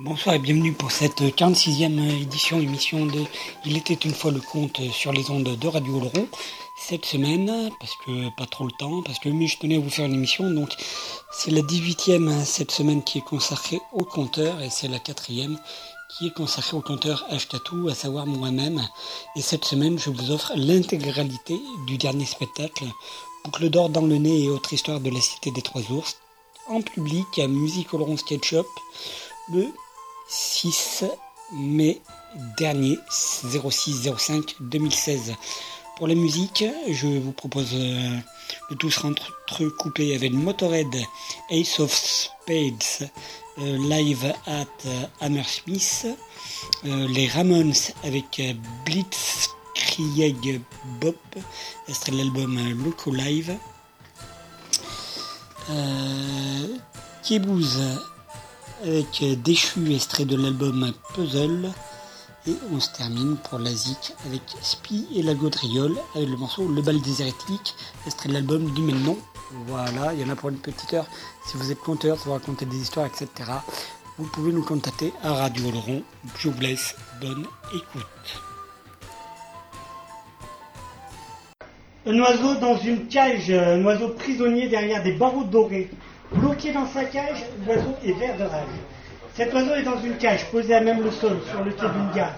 Bonsoir et bienvenue pour cette 46e édition, émission de Il était une fois le compte sur les ondes de Radio Laurent. Cette semaine, parce que pas trop le temps, parce que je tenais à vous faire une émission, donc c'est la 18e cette semaine qui est consacrée au compteur et c'est la quatrième qui est consacrée au compteur Ashtatou, à savoir moi-même. Et cette semaine, je vous offre l'intégralité du dernier spectacle, Boucle d'or dans le nez et autre histoire de la cité des trois ours, en public à Musique Laurent Sketchup, le 6 mai dernier, 06-05 2016. Pour la musique, je vous propose euh, de tous recouper avec Motorhead Ace of Spades euh, live at euh, Hammersmith, les Ramones avec Blitzkrieg Bop, de l'album Loco Live, avec Déchu, extrait de l'album Puzzle. Et on se termine pour la ZIC avec Spi et la Gaudriole avec le morceau Le bal des hérétiques, extrait de l'album du même nom. Voilà, il y en a pour une petite heure. Si vous êtes conteur, si vous racontez des histoires, etc., vous pouvez nous contacter à Radio Laurent. Je vous. Bonne écoute. Un oiseau dans une cage, un oiseau prisonnier derrière des barreaux dorés. Bloqué dans sa cage, l'oiseau est vert de rage. Cet oiseau est dans une cage, posée à même le sol, sur le quai d'une gare.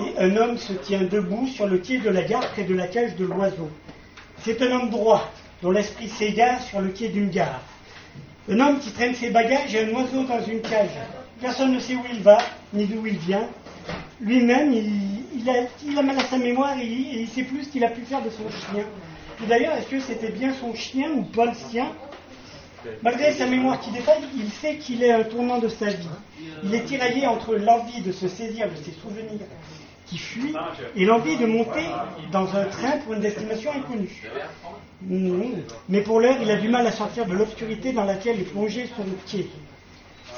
Et un homme se tient debout sur le quai de la gare, près de la cage de l'oiseau. C'est un homme droit, dont l'esprit s'égare sur le quai d'une gare. Un homme qui traîne ses bagages et un oiseau dans une cage. Personne ne sait où il va, ni d'où il vient. Lui-même, il, a, mal à sa mémoire et il, ne sait plus ce qu'il a pu faire de son chien. Et d'ailleurs, est-ce que c'était bien son chien ou pas le sien Malgré sa mémoire qui défaille, il sait qu'il est un tournant de sa vie. Il est tiraillé entre l'envie de se saisir de ses souvenirs qui fuit et l'envie de monter dans un train pour une destination inconnue. Mais pour l'heure, il a du mal à sortir de l'obscurité dans laquelle est plongé son pied.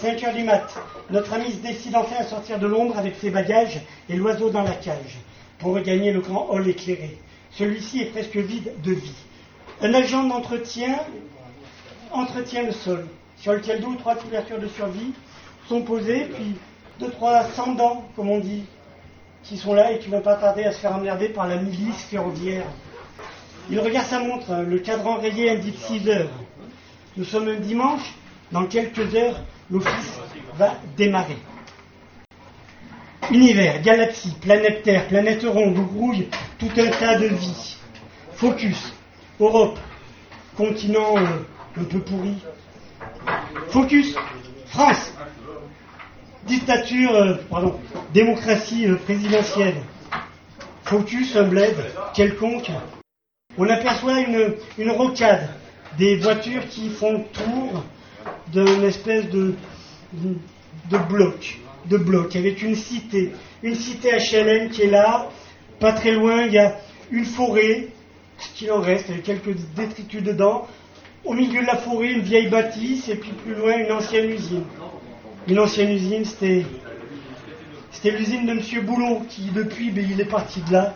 5 heures du mat, notre ami se décide enfin à sortir de l'ombre avec ses bagages et l'oiseau dans la cage pour regagner le grand hall éclairé. Celui-ci est presque vide de vie. Un agent d'entretien entretient le sol, sur lequel deux ou trois couvertures de survie sont posées, puis deux, trois sans-dents, comme on dit, qui sont là et qui vont pas tarder à se faire emmerder par la milice ferroviaire. Il regarde sa montre, le cadran rayé indique 6 heures. Nous sommes un dimanche, dans quelques heures, l'office va démarrer. Univers, galaxie, planète Terre, planète ronde, où grouille tout un tas de vie. Focus, Europe, continent un peu pourri. Focus, France, dictature, euh, pardon, démocratie euh, présidentielle. Focus, un bled quelconque. On aperçoit une, une rocade, des voitures qui font le tour d'une espèce de, de bloc, de bloc, avec une cité, une cité HLM qui est là, pas très loin, il y a une forêt, ce qu'il en reste, avec quelques détritus dedans, au milieu de la forêt, une vieille bâtisse, et puis plus loin, une ancienne usine. Une ancienne usine, c'était, c'était l'usine de M. Boulot, qui depuis, ben, il est parti de là.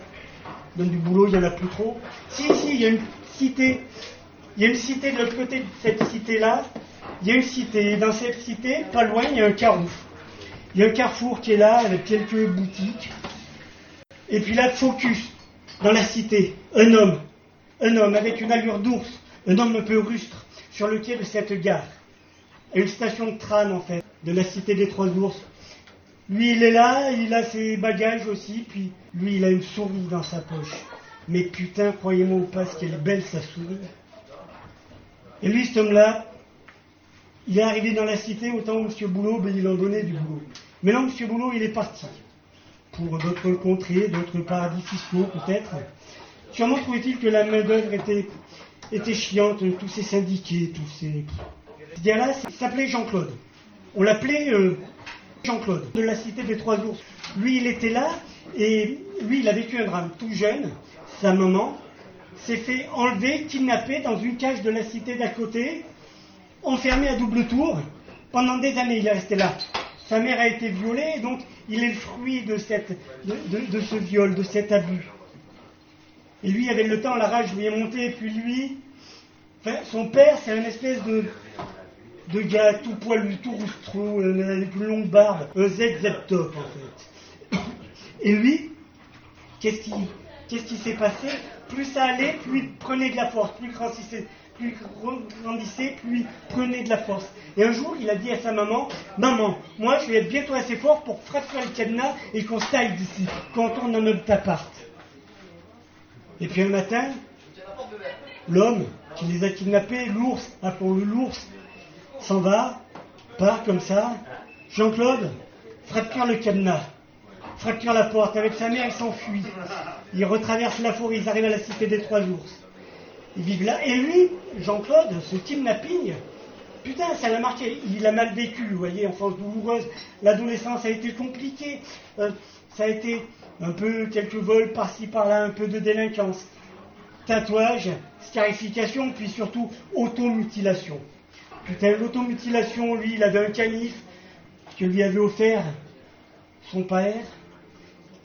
Donne du boulot, il n'y en a plus trop. Si, si, il y a une cité. Il y a une cité de l'autre côté de cette cité-là. Il y a une cité. Et dans cette cité, pas loin, il y a un carrefour. Il y a un carrefour qui est là, avec quelques boutiques. Et puis là, focus, dans la cité, un homme. Un homme avec une allure d'ours un homme un peu rustre, sur le quai de cette gare, à une station de tram en fait, de la cité des Trois Ours. Lui, il est là, il a ses bagages aussi, puis lui, il a une souris dans sa poche. Mais putain, croyez-moi ou pas, ce qu'elle est belle sa souris. Et lui, cet homme-là, il est arrivé dans la cité autant où M. Boulot, ben, il en donnait du boulot. Mais là, M. Boulot, il est parti. Pour d'autres contrées, d'autres paradis fiscaux peut-être. Sûrement trouvait-il que la main-d'œuvre était était chiante, tous ces syndiqués, tous ces. Ce gars-là s'appelait Jean-Claude. On l'appelait euh, Jean-Claude, de la cité des Trois Ours. Lui, il était là, et lui, il a vécu un drame. Tout jeune, sa maman s'est fait enlever, kidnapper dans une cage de la cité d'à côté, enfermé à double tour. Pendant des années, il est resté là. Sa mère a été violée, et donc il est le fruit de, ce viol, de cet abus. Et lui avait le temps, la rage lui est montée, puis lui, son père, c'est un espèce de, gars tout poilu, tout roustro, euh, avec une longue barbe, un ZZ top en fait. Et lui, qu'est-ce qui, s'est passé? Plus ça allait, plus il prenait de la force, plus il grandissait, plus grandissait, plus il prenait de la force. Et un jour, il a dit à sa maman, maman, moi je vais être bientôt assez fort pour frapper le cadenas et qu'on se taille d'ici, quand on en notre appart. Et puis un matin, l'homme qui les a kidnappés, l'ours, l'ours, s'en va, part comme ça. Jean-Claude fracture le cadenas, fracture la porte. Avec sa mère, il s'enfuit. Il retraverse la forêt, ils arrivent à la cité des trois ours. Ils vivent là. Et lui, Jean-Claude, ce kidnapping, putain, ça l'a marqué. Il a mal vécu, vous voyez, enfance douloureuse. L'adolescence a été compliquée. Euh, ça a été un peu quelques vols par-ci par-là, un peu de délinquance, tatouage, scarification, puis surtout automutilation. Putain, l'automutilation, lui, il avait un canif que lui avait offert son père.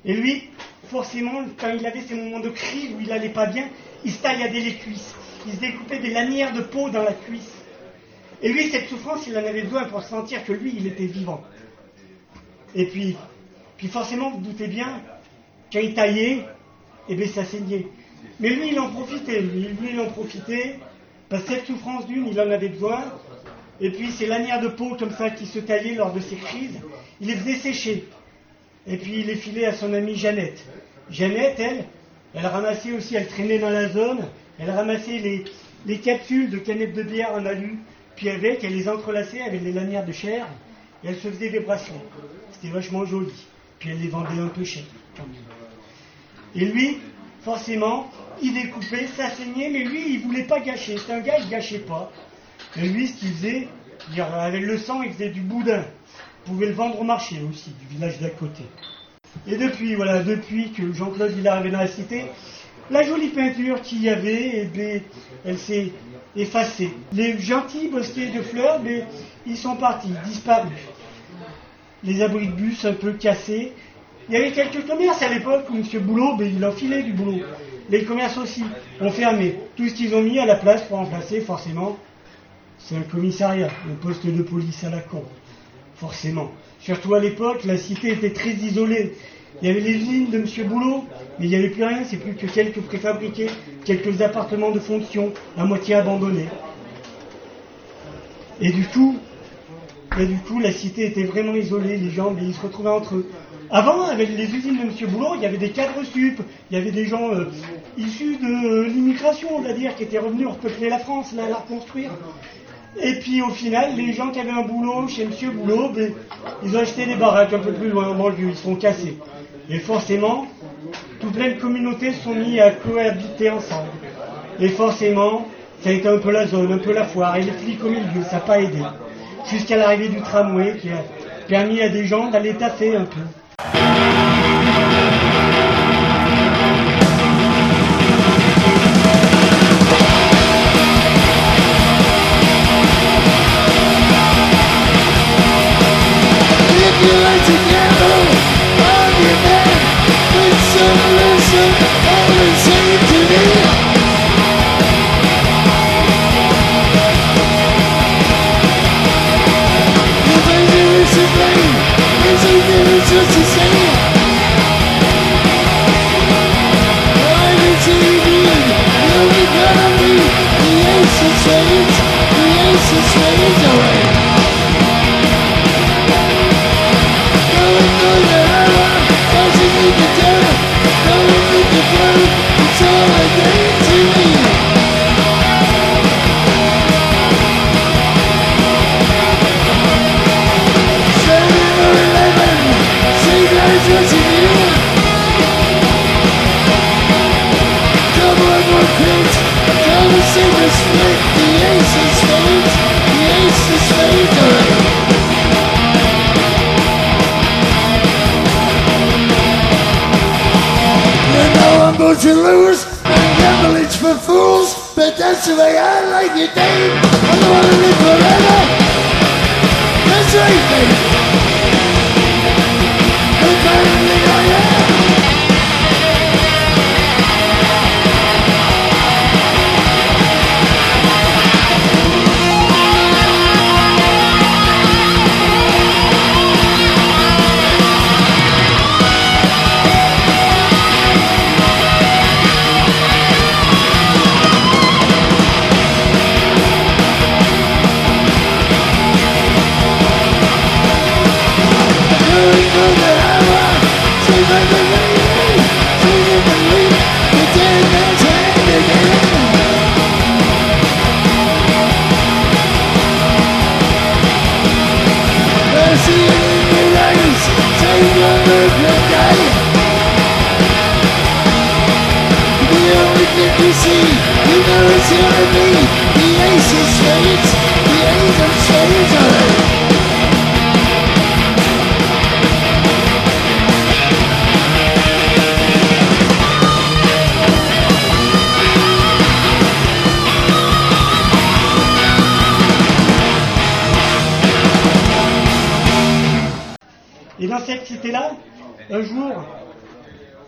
Et lui, forcément, quand il avait ces moments de crise où il n'allait pas bien, il se tailladait les cuisses. Il se découpait des lanières de peau dans la cuisse. Et lui, cette souffrance, il en avait besoin pour sentir que lui, il était vivant. Et puis, forcément, vous doutez bien, quand il taillait, eh bien ça saignait. Mais lui, il en profitait, lui, il en profitait, parce que cette souffrance d'une, il en avait besoin, et puis ces lanières de peau comme ça qui se taillaient lors de ces crises, il les faisait sécher. Et puis il les filait à son amie Jeannette. Jeannette, elle, elle ramassait aussi, elle traînait dans la zone, elle ramassait les, les capsules de canettes de bière en alu, puis avec, elle les entrelaçait avec les lanières de chair, et elle se faisait des bracelets. C'était vachement joli. Puis elle les vendait un peu cher. Et lui, forcément, il découpait, ça saignait, mais lui, il voulait pas gâcher. C'est un gars, il gâchait pas. Et lui, ce qu'il faisait, avec le sang, il faisait du boudin. Il pouvait le vendre au marché aussi, du village d'à côté. Et depuis, voilà, depuis que Jean-Claude il est arrivé dans la cité, la jolie peinture qu'il y avait, eh elle s'est effacée. Les gentils bosquets de fleurs, mais ils sont partis, disparus. Les abris de bus un peu cassés. Il y avait quelques commerces à l'époque où M. Boulot, ben, il enfilait du boulot. Les commerces aussi ont fermé. Tout ce qu'ils ont mis à la place pour remplacer, forcément, c'est un commissariat, un poste de police à la con. Forcément. Surtout à l'époque, la cité était très isolée. Il y avait les usines de M. Boulot, mais il n'y avait plus rien, c'est plus que quelques préfabriqués, quelques appartements de fonction, à moitié abandonnés. Et du coup, et du coup, la cité était vraiment isolée, les gens, ils se retrouvaient entre eux. Avant, avec les usines de M. Boulot, il y avait des cadres sup, il y avait des gens euh, issus de l'immigration, on va dire, qui étaient revenus repeupler la France, là, la reconstruire. Et puis au final, les gens qui avaient un boulot chez M. Boulot, ben, ils ont acheté des baraques un peu plus loin en banlieue, ils sont cassés. Et forcément, tout plein de communautés sont mis à cohabiter ensemble. Et forcément, ça a été un peu la zone, un peu la foire, et les flics au milieu, ça n'a pas aidé. Jusqu'à l'arrivée du tramway qui a permis à des gens d'aller taffer un peu. You like to gamble, love your man, but some lessons always seem to me. You're busy with your play, busy giving just to say. Why does he need you? You don't need me. The answers change, the answers change away. need to do, don't need to prove, it's all I need to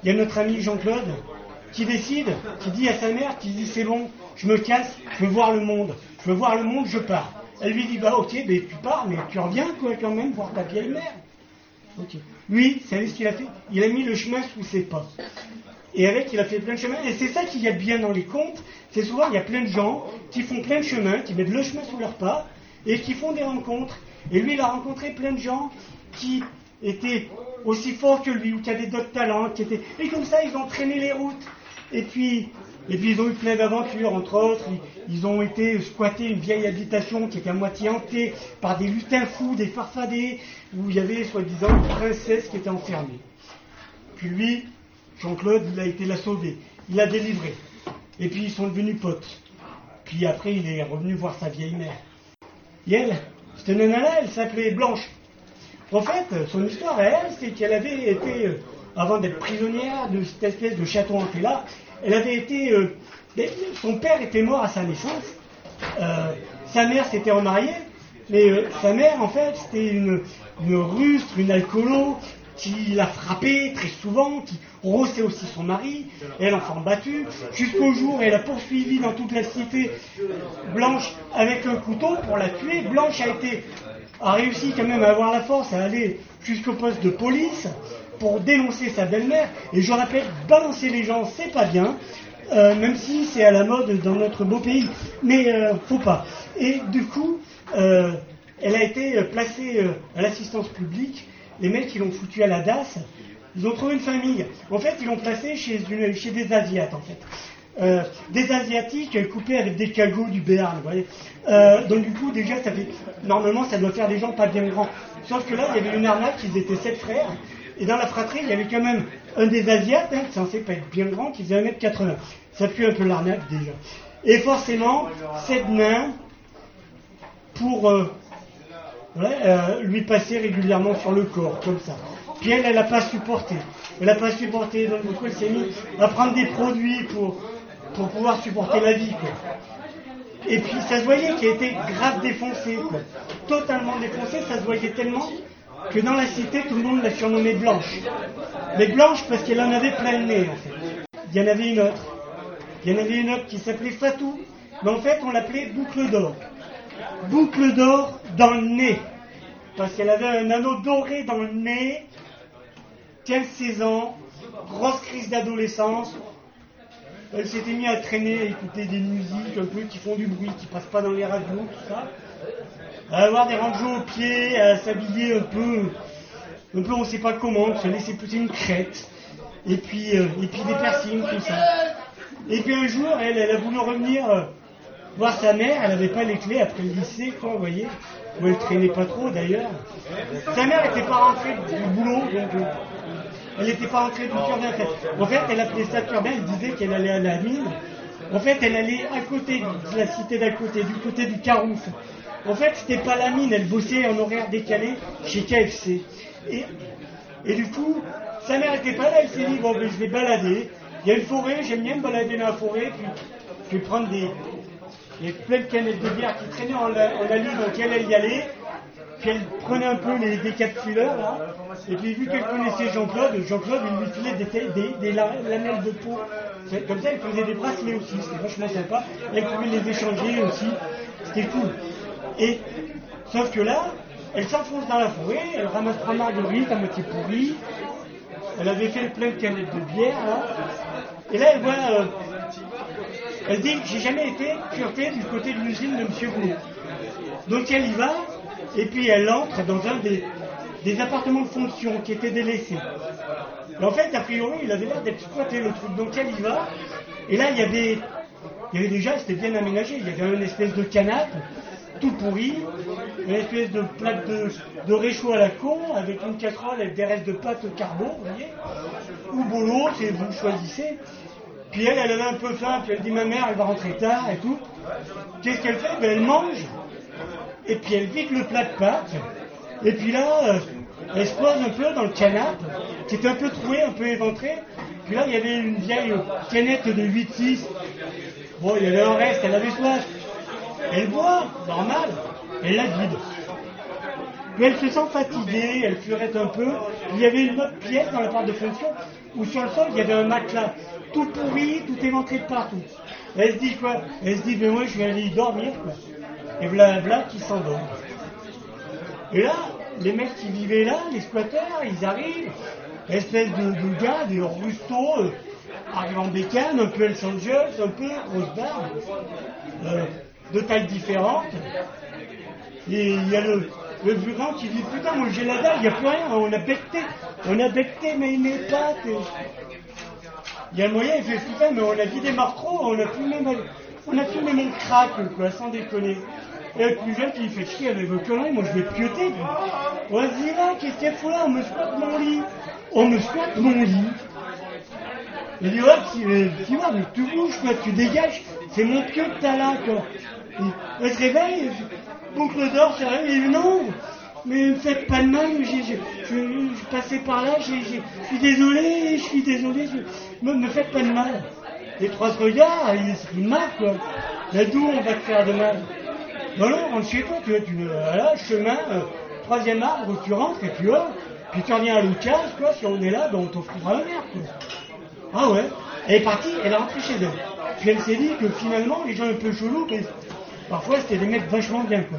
il y a notre ami Jean-Claude qui décide, qui dit à sa mère, qui dit c'est bon, je me casse, je veux voir le monde, je veux voir le monde, je pars. Elle lui dit bah ok, tu pars, mais tu reviens quoi quand même voir ta vieille mère. Ok. Lui, vous savez ce qu'il a fait? Il a mis le chemin sous ses pas. Et avec, il a fait plein de chemins. Et c'est ça qu'il y a bien dans les contes. C'est souvent, il y a plein de gens qui font plein de chemins, qui mettent le chemin sous leurs pas, et qui font des rencontres. Et lui, il a rencontré plein de gens qui étaient aussi forts que lui, ou qui avaient d'autres talents, qui étaient... Et comme ça, ils ont traîné les routes. Et puis, ils ont eu plein d'aventures, entre autres, ils, ont été squatter une vieille habitation qui était à moitié hantée par des lutins fous, des farfadets, où il y avait soi-disant une princesse qui était enfermée. Puis lui, Jean-Claude, il a été la sauver, il l'a délivré. Et puis ils sont devenus potes. Puis après, il est revenu voir sa vieille mère. Et elle, cette nana-là, elle s'appelait Blanche. En fait, son histoire à elle, c'est qu'elle avait été avant d'être prisonnière de cette espèce de château hanté-là. Elle avait été. Euh, son père était mort à sa naissance. Euh, sa mère s'était remariée, mais euh, sa mère, en fait, c'était une, une rustre, une alcoolo, qui l'a frappée très souvent, qui rossait aussi son mari, et l'enfant battu, jusqu'au jour où elle a poursuivi dans toute la cité Blanche avec un couteau pour la tuer. Blanche a été a réussi quand même à avoir la force à aller jusqu'au poste de police pour dénoncer sa belle-mère. Et je rappelle, balancer les gens, c'est pas bien, euh, même si c'est à la mode dans notre beau pays. Mais euh, faut pas. Et du coup, euh, elle a été placée à l'assistance publique. Les mecs qui l'ont foutu à la DAS, ils ont trouvé une famille. En fait, ils l'ont placée chez, chez des Asiates, en fait. Euh, des Asiatiques coupés avec des cagots du Béarn. Vous voyez euh, donc du coup, déjà, ça fait... normalement, ça doit faire des gens pas bien grands. Sauf que là, il y avait une arnaque, ils étaient sept frères. Et dans la fratrie, il y avait quand même un des Asiates, hein, censé pas être bien grand, qui faisait 1m80. Ça pue un peu l'arnaque déjà. Et forcément, sept nains pour euh, lui passer régulièrement sur le corps, comme ça. Puis elle, elle n'a pas supporté. Elle n'a pas supporté, donc du coup, elle s'est mise à prendre des produits pour pour pouvoir supporter la vie. Quoi. Et puis ça se voyait qu'elle était grave défoncée, quoi. totalement défoncée, ça se voyait tellement que dans la cité, tout le monde la surnommait Blanche. Mais Blanche parce qu'elle en avait plein le nez, en fait. Il y en avait une autre. Il y en avait une autre qui s'appelait Fatou. Mais en fait, on l'appelait Boucle d'or. Boucle d'or dans le nez. Parce qu'elle avait un anneau doré dans le nez. 15-16 ans. Grosse crise d'adolescence elle s'était mise à traîner, à écouter des musiques un peu qui font du bruit, qui passent pas dans les radios, tout ça. À avoir des rangeaux aux pieds, à s'habiller un peu, un peu on sait pas comment, se laisser pousser une crête, et puis, euh, et puis des piercings, tout ça. Et puis un jour, elle, elle a voulu revenir euh, voir sa mère, elle n'avait pas les clés après le lycée, quoi, vous voyez. Où elle traînait pas trop d'ailleurs. Sa mère n'était pas rentrée du boulot, donc euh, elle n'était pas entrée du turbin. En fait, en fait elle appelait ça turbin, elle disait qu'elle allait à la mine. En fait, elle allait à côté de la cité d'à côté, du côté du Carouf. En fait, c'était pas la mine, elle bossait en horaire décalé chez KFC. Et, du coup, sa mère était pas là, elle s'est dit, bon, ben, je vais balader. Il y a une forêt, j'aime bien me balader dans la forêt, puis prendre des, des plein de canettes de bière qui traînaient en la, en dans laquelle elle y allait. Puis elle prenait un peu les décapsuleurs, là. Et puis vu qu'elle connaissait Jean-Claude, Jean-Claude, lui filait des, lamelles de peau. Comme ça, elle faisait des bracelets aussi, c'était vachement sympa. Elle pouvait les échanger aussi, c'était cool. Et, sauf que là, elle s'enfonce dans la forêt, elle ramasse trois marguerites à moitié pourries. Elle avait fait plein de canettes de bière, là. Et là, elle voit, euh, elle dit, j'ai jamais été pureté du côté de l'usine de M. Boulot. Donc elle y va, et puis elle entre dans un des, des appartements de fonction qui étaient délaissés. Et en fait, a priori, il avait l'air d'être squatté le truc. Donc elle y va. Et là, il y avait, il y avait déjà, c'était bien aménagé. Il y avait une espèce de canapé, tout pourri, une espèce de plaque de, de réchaud à la con, avec une casserole avec des restes de pâte carbo, vous voyez. Ou bolo, c'est vous choisissez. Puis elle, elle avait un peu faim, puis elle dit ma mère, elle va rentrer tard et tout. Qu'est-ce qu'elle fait? Ben, Elle mange, et puis elle vide le plat de pâtes, et puis là, euh, elle se pose un peu dans le canapé, qui était un peu troué, un peu éventré. Puis là, il y avait une vieille canette de 8-6. Bon, il y avait un reste, elle avait soif. Elle boit, normal, elle la vide. Puis elle se sent fatiguée, elle furette un peu. Il y avait une autre pièce dans la part de fonction où sur le sol, il y avait un matelas tout pourri, tout éventré de partout. Elle se dit quoi? Elle se dit, mais moi, je vais aller dormir, quoi. Et voilà qui s'endort. Et là, les mecs qui vivaient là, les squatteurs, ils arrivent, espèce de, gars, des rustos, euh, arrivent en bécane, un peu Los un peu grosse euh, de tailles différentes. Et il y a le, le plus qui dit Putain, moi j'ai la dalle, il n'y a plus rien, on a becté, on a becté mes, mes pattes. Il y a le moyen, il fait Putain, mais on a vidé Martro, on a fumé, on a fumé mon crack, quoi, sans déconner. Et le plus jeune qui fait chier avec vos conneries, moi je vais pioter. Vas-y là, qu'est-ce qu'elle fout là? On me squatte mon lit. On me squatte mon lit. Il dit, ouais, tu, euh, vois, mais tu bouges, quoi, tu dégages. C'est mon pieu que t'as là, quoi. elle se réveille, boucle d'or, il dit, non, mais ne faites pas de mal, je, passais par là, je suis désolé, je suis désolé, me, me faites pas de mal. Les trois regardent, ils se marrent, quoi. Mais d'où on va te faire de mal Non, non, rentre chez toi, tu vois, tu voilà, chemin, euh, troisième arbre, tu rentres et tu vois, puis tu reviens à Lucas, quoi, si on est là, ben on t'offrira la mer, quoi. Ah ouais, elle est partie, elle est rentrée chez elle. Puis elle s'est dit que finalement, les gens un peu chelous, mais parfois c'était des mecs vachement bien, quoi.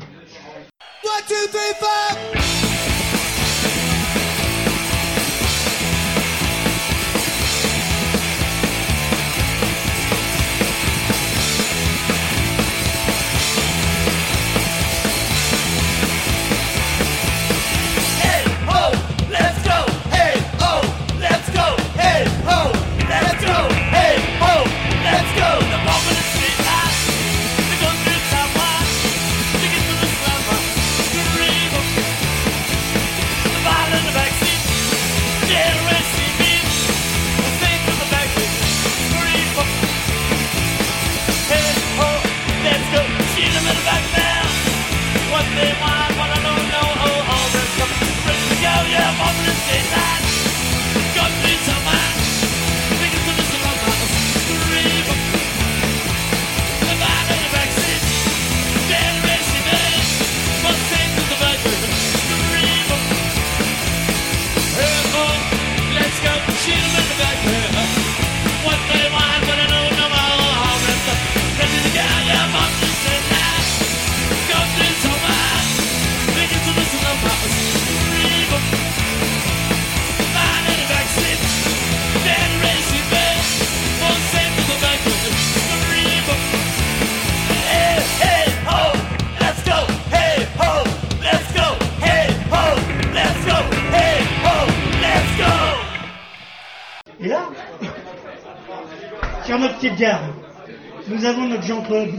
Nous avons notre Jean-Claude,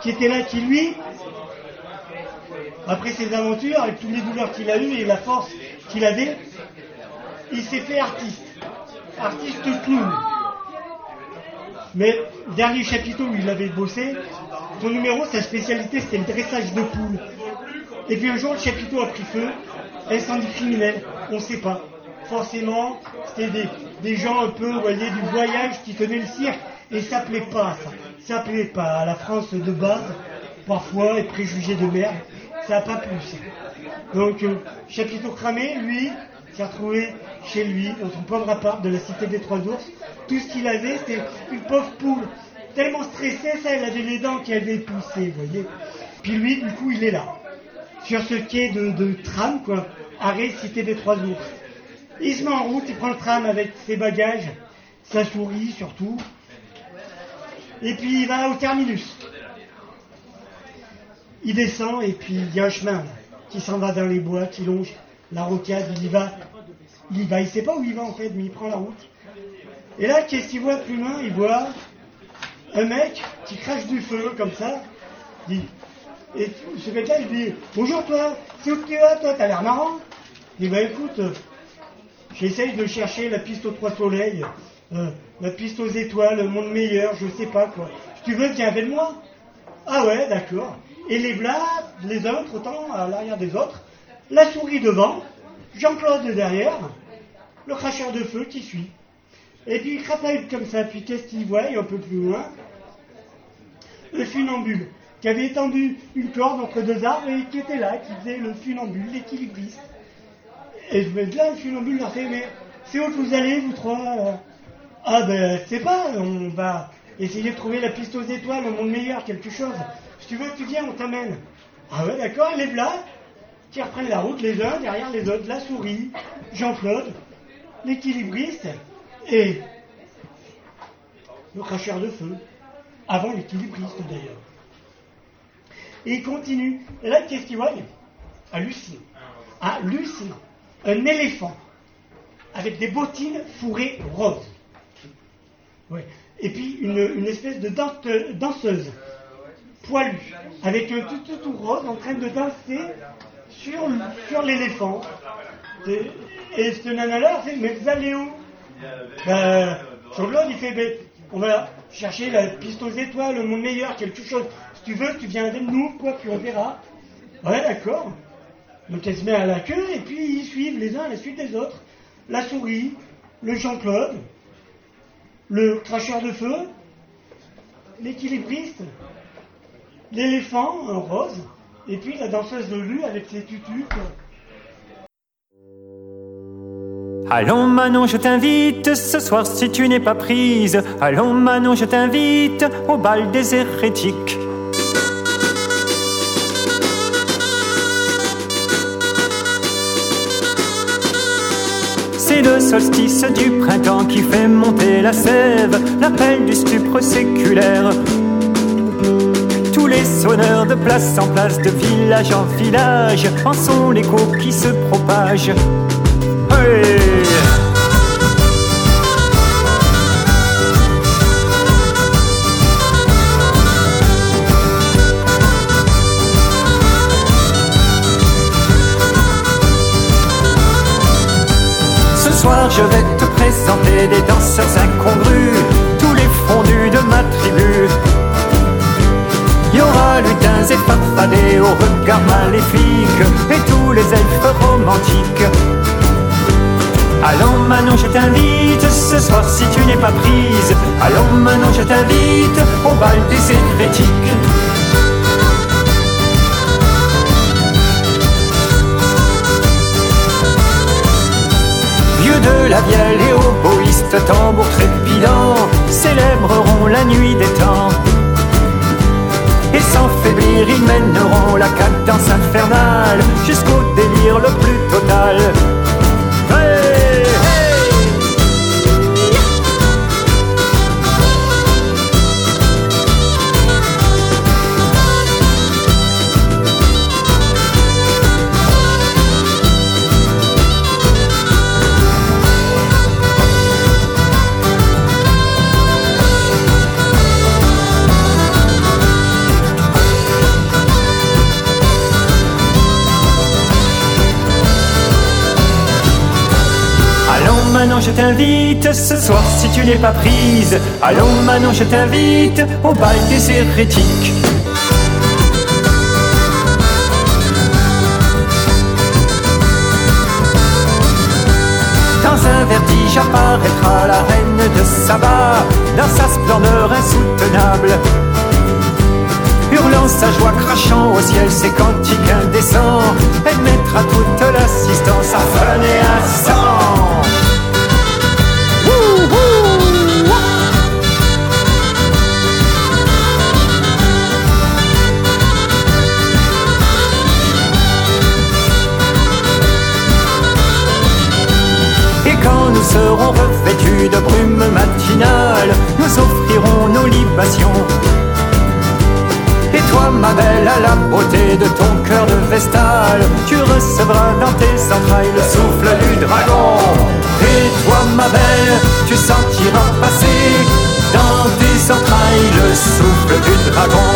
qui était là, qui lui, après ses aventures, avec toutes les douleurs qu'il a eues et la force qu'il avait, il s'est fait artiste. Artiste clown. Mais dernier chapitre où il avait bossé, son numéro, sa spécialité, c'était le dressage de poules. Et puis un jour, le chapiteau a pris feu, incendie criminel, on ne sait pas. Forcément, c'était des, des, gens un peu, vous voyez, du voyage qui tenaient le cirque et ça plaît pas, ça. Ça plaît pas. À la France de base, parfois, et préjugés de merde, ça n'a pas plu, ça. Donc, euh, Chapiteau cramé, lui, s'est retrouvé chez lui, dans son pauvre appart de la cité des Trois Ours. Tout ce qu'il avait, c'était une pauvre poule. Tellement stressée, ça, elle avait les dents qui avaient poussé, vous voyez. Puis lui, du coup, il est là. Sur ce quai de, de tram, quoi. Arrêt, cité des Trois Ours. Il se met en route, il prend le tram avec ses bagages, sa souris surtout, et puis il va au terminus. Il descend et puis il y a un chemin qui s'en va dans les bois, qui longe la rocade, il y va. Il y va, il sait pas où il va en fait, mais il prend la route. Et là, qu'est-ce qu'il voit plus loin? Il voit un mec qui crache du feu comme ça. et ce mec-là, il dit Bonjour toi, c'est où tu vas toi T'as l'air marrant. Il dit Bah écoute, j'essaye de chercher la piste aux trois soleils. Euh, la piste aux étoiles, le monde meilleur, je sais pas quoi. Si tu veux, viens avec moi. Ah ouais, d'accord. Et les blagues, les autres, autant à l'arrière des autres, la souris devant, Jean-Claude derrière, le cracheur de feu qui suit. Et puis il comme ça, puis qu'est-ce qu'il voit? Un peu plus loin Le funambule, qui avait étendu une corde entre deux arbres et qui était là, qui faisait le funambule, l'équilibriste. Et je me dis là, le funambule leur fait, mais c'est où que vous allez, vous trois ah ben, c'est pas, on va essayer de trouver la piste aux étoiles, au monde meilleur, quelque chose. Si tu veux, tu viens, on t'amène. Ah ouais, d'accord, les là, qui reprennent la route, les uns derrière les autres, la souris, Jean-Claude, l'équilibriste et le cracheur de feu, avant l'équilibriste d'ailleurs. Et il continue. Et là, qu'est-ce qu'il voit. Hallucinant. Un éléphant avec des bottines fourrées roses. Et puis une, espèce de danseuse poilue, avec un tout, tout, rose en train de danser sur, l'éléphant. Et ce nana-là fait Mais vous allez où ben, Jean-Claude, il fait ben, On va chercher la piste aux étoiles, le monde meilleur, quelque chose. Si tu veux, tu viens avec nous, quoi, puis on. Ouais, d'accord. Donc elle se met à la queue et puis ils suivent les uns à la suite des autres. La souris, le Jean-Claude, le cracheur de feu, l'équilibriste, l'éléphant en rose, et puis la danseuse de lu avec ses tutus. Allons Manon, je t'invite ce soir si tu n'es pas prise. Allons Manon, je t'invite au bal des hérétiques. C'est le solstice du printemps qui fait monter la sève, l'appel du stupre séculaire. Tous les sonneurs de place en place, de village en village, en sont l'écho qui se propage. Je vais te présenter des danseurs incongrus, tous les fondus de ma tribu. Y aura lutins et farfadets au regard maléfique et tous les elfes romantiques. Allons Manon, je t'invite ce soir si tu n'es pas prise. Allons Manon, je t'invite au bal des hérétiques. Vieux de la vielle et oboïste, tambour trépidant, célébreront la nuit des temps. Et sans faiblir, ils mèneront la cadence infernale jusqu'au délire le plus total. Je t'invite ce soir si tu n'es pas prise. Allons Manon, je t'invite au bal des hérétiques. Dans un vertige apparaîtra la reine de Saba, dans sa splendeur insoutenable. Hurlant sa joie, crachant au ciel ses cantiques indécents, elle mettra toute l'assistance à fun et à sang. Serons revêtus de brume matinale, nous offrirons nos libations. Et toi, ma belle, à la beauté de ton cœur de vestale, tu recevras dans tes entrailles le souffle du dragon. Et toi, ma belle, tu sentiras passer dans tes entrailles le souffle du dragon.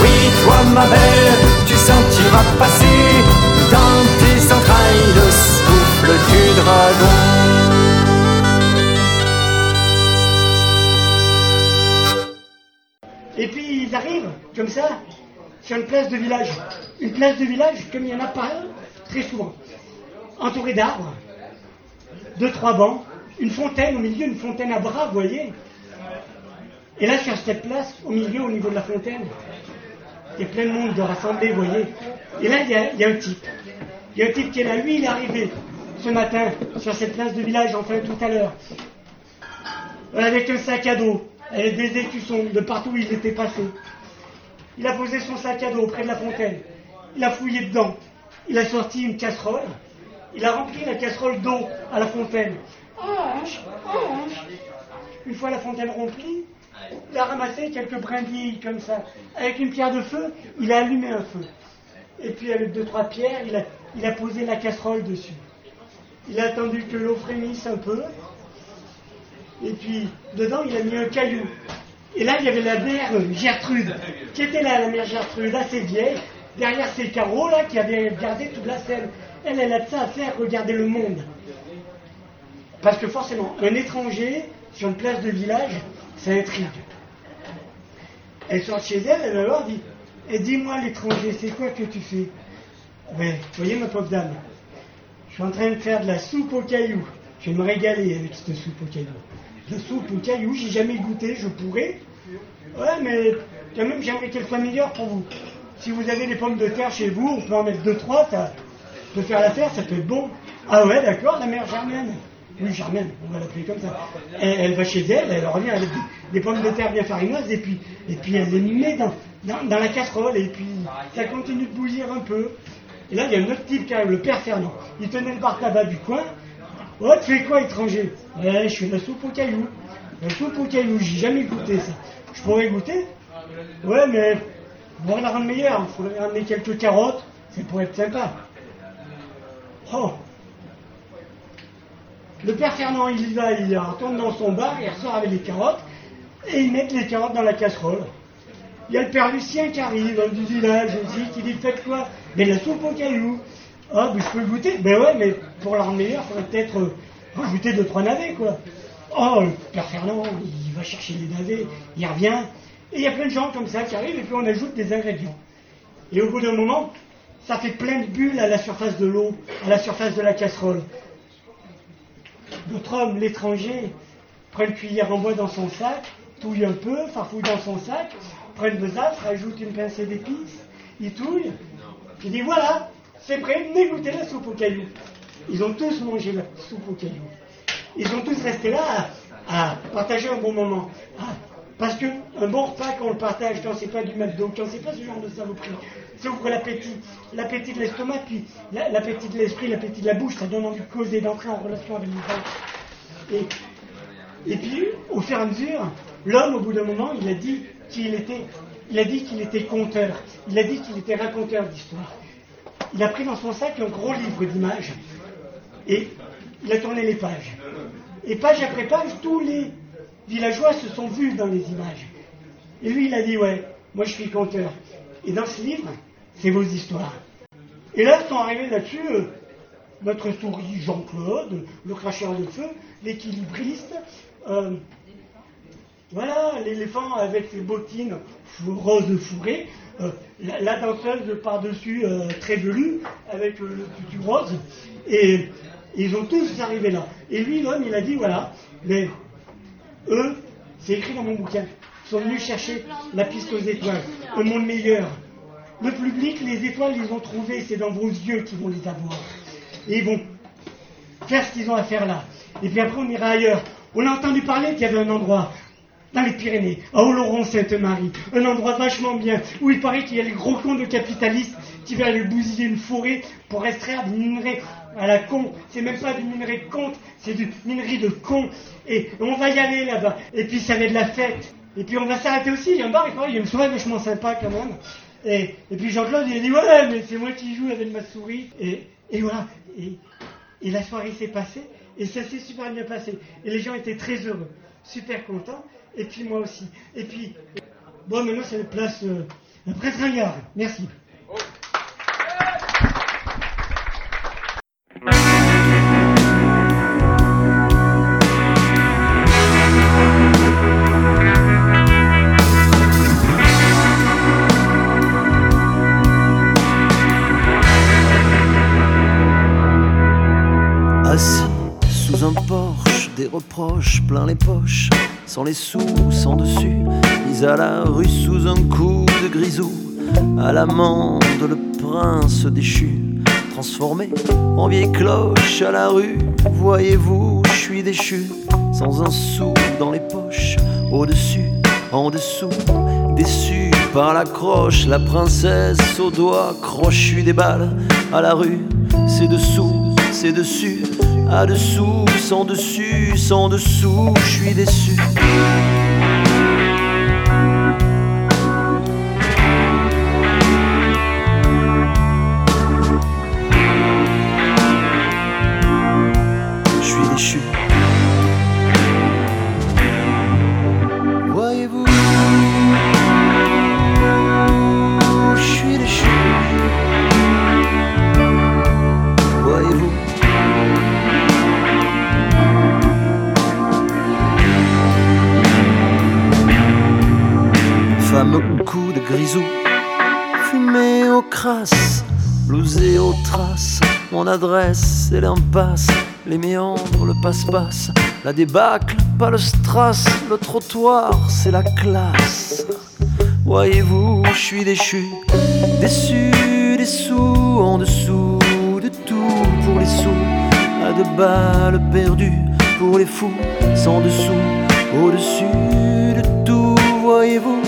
Oui, toi, ma belle, tu sentiras passer dans tes entrailles le souffle du dragon. Comme ça, sur une place de village. Une place de village, comme il n'y en a pas très souvent. Entourée d'arbres, deux, trois bancs, une fontaine au milieu, une fontaine à bras, vous voyez. Et là, sur cette place, au milieu, au niveau de la fontaine, il y a plein de monde de rassemblés, vous voyez. Et là, il y a, il y a un type. Il y a un type qui est là. Lui, il est arrivé ce matin sur cette place de village, enfin tout à l'heure, avec un sac à dos, avec des écussons de partout où il était passé. Il a posé son sac à dos auprès de la fontaine. Il a fouillé dedans. Il a sorti une casserole. Il a rempli la casserole d'eau à la fontaine. Une fois la fontaine remplie, il a ramassé quelques brindilles comme ça. Avec une pierre de feu, il a allumé un feu. Et puis avec deux, trois pierres, il a, il a posé la casserole dessus. Il a attendu que l'eau frémisse un peu. Et puis, dedans, il a mis un caillou. Et là, il y avait la mère Gertrude, qui était là, la mère Gertrude, assez vieille, derrière ses carreaux, là, qui avait regardé toute la scène. Elle, elle a de ça à faire, regarder le monde. Parce que forcément, un étranger, sur une place de village, ça intrigue. Elle sort chez elle, elle alors dit, et dis-moi l'étranger, c'est quoi que tu fais? Vous voyez ma pauvre dame, je suis en train de faire de la soupe aux cailloux. Je vais me régaler avec cette soupe aux cailloux. La soupe aux cailloux, j'ai jamais goûté, je pourrais. Ouais, mais quand même, j'aimerais qu'elle soit meilleure pour vous. Si vous avez des pommes de terre chez vous, on peut en mettre deux, trois, ça peut faire l'affaire, ça peut être bon. Ah ouais, d'accord, la mère Germaine. Oui, Germaine, on va l'appeler comme ça. Elle, va chez elle, elle revient avec des, des pommes de terre bien farineuses, et puis, et puis elle les met dans, dans, dans la casserole, et puis ça continue de bouillir un peu. Et là, il y a un autre type qui arrive, le père Fernand. Il tenait le bar tabac du coin. Oh, tu fais quoi, étranger? Je fais la soupe aux cailloux. La soupe aux cailloux, j'ai jamais goûté ça. Je pourrais goûter? Ouais, mais pour la rendre meilleure, il faudrait ramener quelques carottes, ça pourrait être sympa. Oh Le père Fernand, il y va, il retourne dans son bar, il ressort avec les carottes, et ils mettent les carottes dans la casserole. Il y a le père Lucien qui arrive, homme du village aussi, qui dit Faites quoi? Mais la soupe aux cailloux. Ah, mais je peux goûter Ben ouais, mais pour la rendre meilleure, il faudrait peut-être euh, rajouter deux, trois navets, quoi. Oh, le père Fernand, il va chercher les navets, il revient, et il y a plein de gens comme ça qui arrivent, et puis on ajoute des ingrédients. Et au bout d'un moment, ça fait plein de bulles à la surface de l'eau, à la surface de la casserole. Notre homme, l'étranger, prend une cuillère en bois dans son sac, touille un peu, farfouille dans son sac, prend une besace, rajoute une pincée d'épices, il touille, il dit voilà, c'est prêt, goûter la soupe aux cailloux. Ils ont tous mangé la soupe aux cailloux. Ils ont tous resté là à, partager un bon moment. Ah, parce que un bon repas, quand on le partage, quand c'est pas du McDo, quand c'est pas ce genre de saloperie, ça ouvre l'appétit, l'appétit de l'estomac, puis la- l'appétit de l'esprit, l'appétit de la bouche, ça donne envie de causer, d'entrer en relation avec les. Et, et puis, au fur et à mesure, l'homme, au bout d'un moment, il a dit qu'il était, il a dit qu'il était conteur, il a dit qu'il était raconteur d'histoire. Il a pris dans son sac un gros livre d'images et il a tourné les pages. Et page après page, tous les villageois se sont vus dans les images. Et lui, il a dit, ouais, moi je suis conteur. Et dans ce livre, c'est vos histoires. Et là, sont arrivés là-dessus euh, notre souris Jean-Claude, le cracheur de feu, l'équilibriste, euh, voilà, l'éléphant avec ses bottines roses fourrées, euh, la, danseuse par-dessus euh, très velue avec le tutu rose, et ils ont tous arrivé là. Et lui, l'homme, il a dit, voilà, mais eux, c'est écrit dans mon bouquin, sont venus chercher la piste aux étoiles, un monde meilleur. Le public, les étoiles, ils ont trouvé, c'est dans vos yeux qu'ils vont les avoir. Et ils vont faire ce qu'ils ont à faire là. Et puis après, on ira ailleurs. On a entendu parler qu'il y avait un endroit dans les Pyrénées, à Oloron-Sainte-Marie, un endroit vachement bien, où il paraît qu'il y a les gros cons de capitalistes qui veulent aller bousiller une forêt pour extraire du minerai à la con. C'est même pas du minerai de compte, c'est du minerai de con. Et on va y aller là-bas. Et puis ça va être de la fête. Et puis on va s'arrêter aussi, il y a un bar, il y a une soirée vachement sympa quand même. Et, et puis Jean-Claude, il a dit, ouais, mais c'est moi qui joue avec ma souris. Et, et voilà. Et la soirée s'est passée, et ça s'est super bien passé. Et les gens étaient très heureux, super contents, et puis moi aussi. Et puis, bon, maintenant c'est la place euh, la presse ringard. Merci. Assis sous un porche, des reproches plein les poches, sans les sous, sans dessus, mis à la rue sous un coup de grisou, à l'amende le prince déchu, transformé en vieille cloche à la rue. Voyez-vous, je suis déchu, sans un sou dans les poches, au-dessus, en dessous, déçu par la croche, la princesse au doigt, crochu des balles à la rue, c'est dessous, c'est dessus, à dessous, sans dessus, sans dessous, je suis déçu. Adresse, c'est l'impasse, les méandres, le passe-passe, la débâcle, pas le strass, le trottoir, c'est la classe. Voyez-vous, je suis déchu, déçu, des sous, en dessous de tout. Pour les sous, à deux balles perdues. Pour les fous, sans dessous, au-dessus de tout, voyez-vous.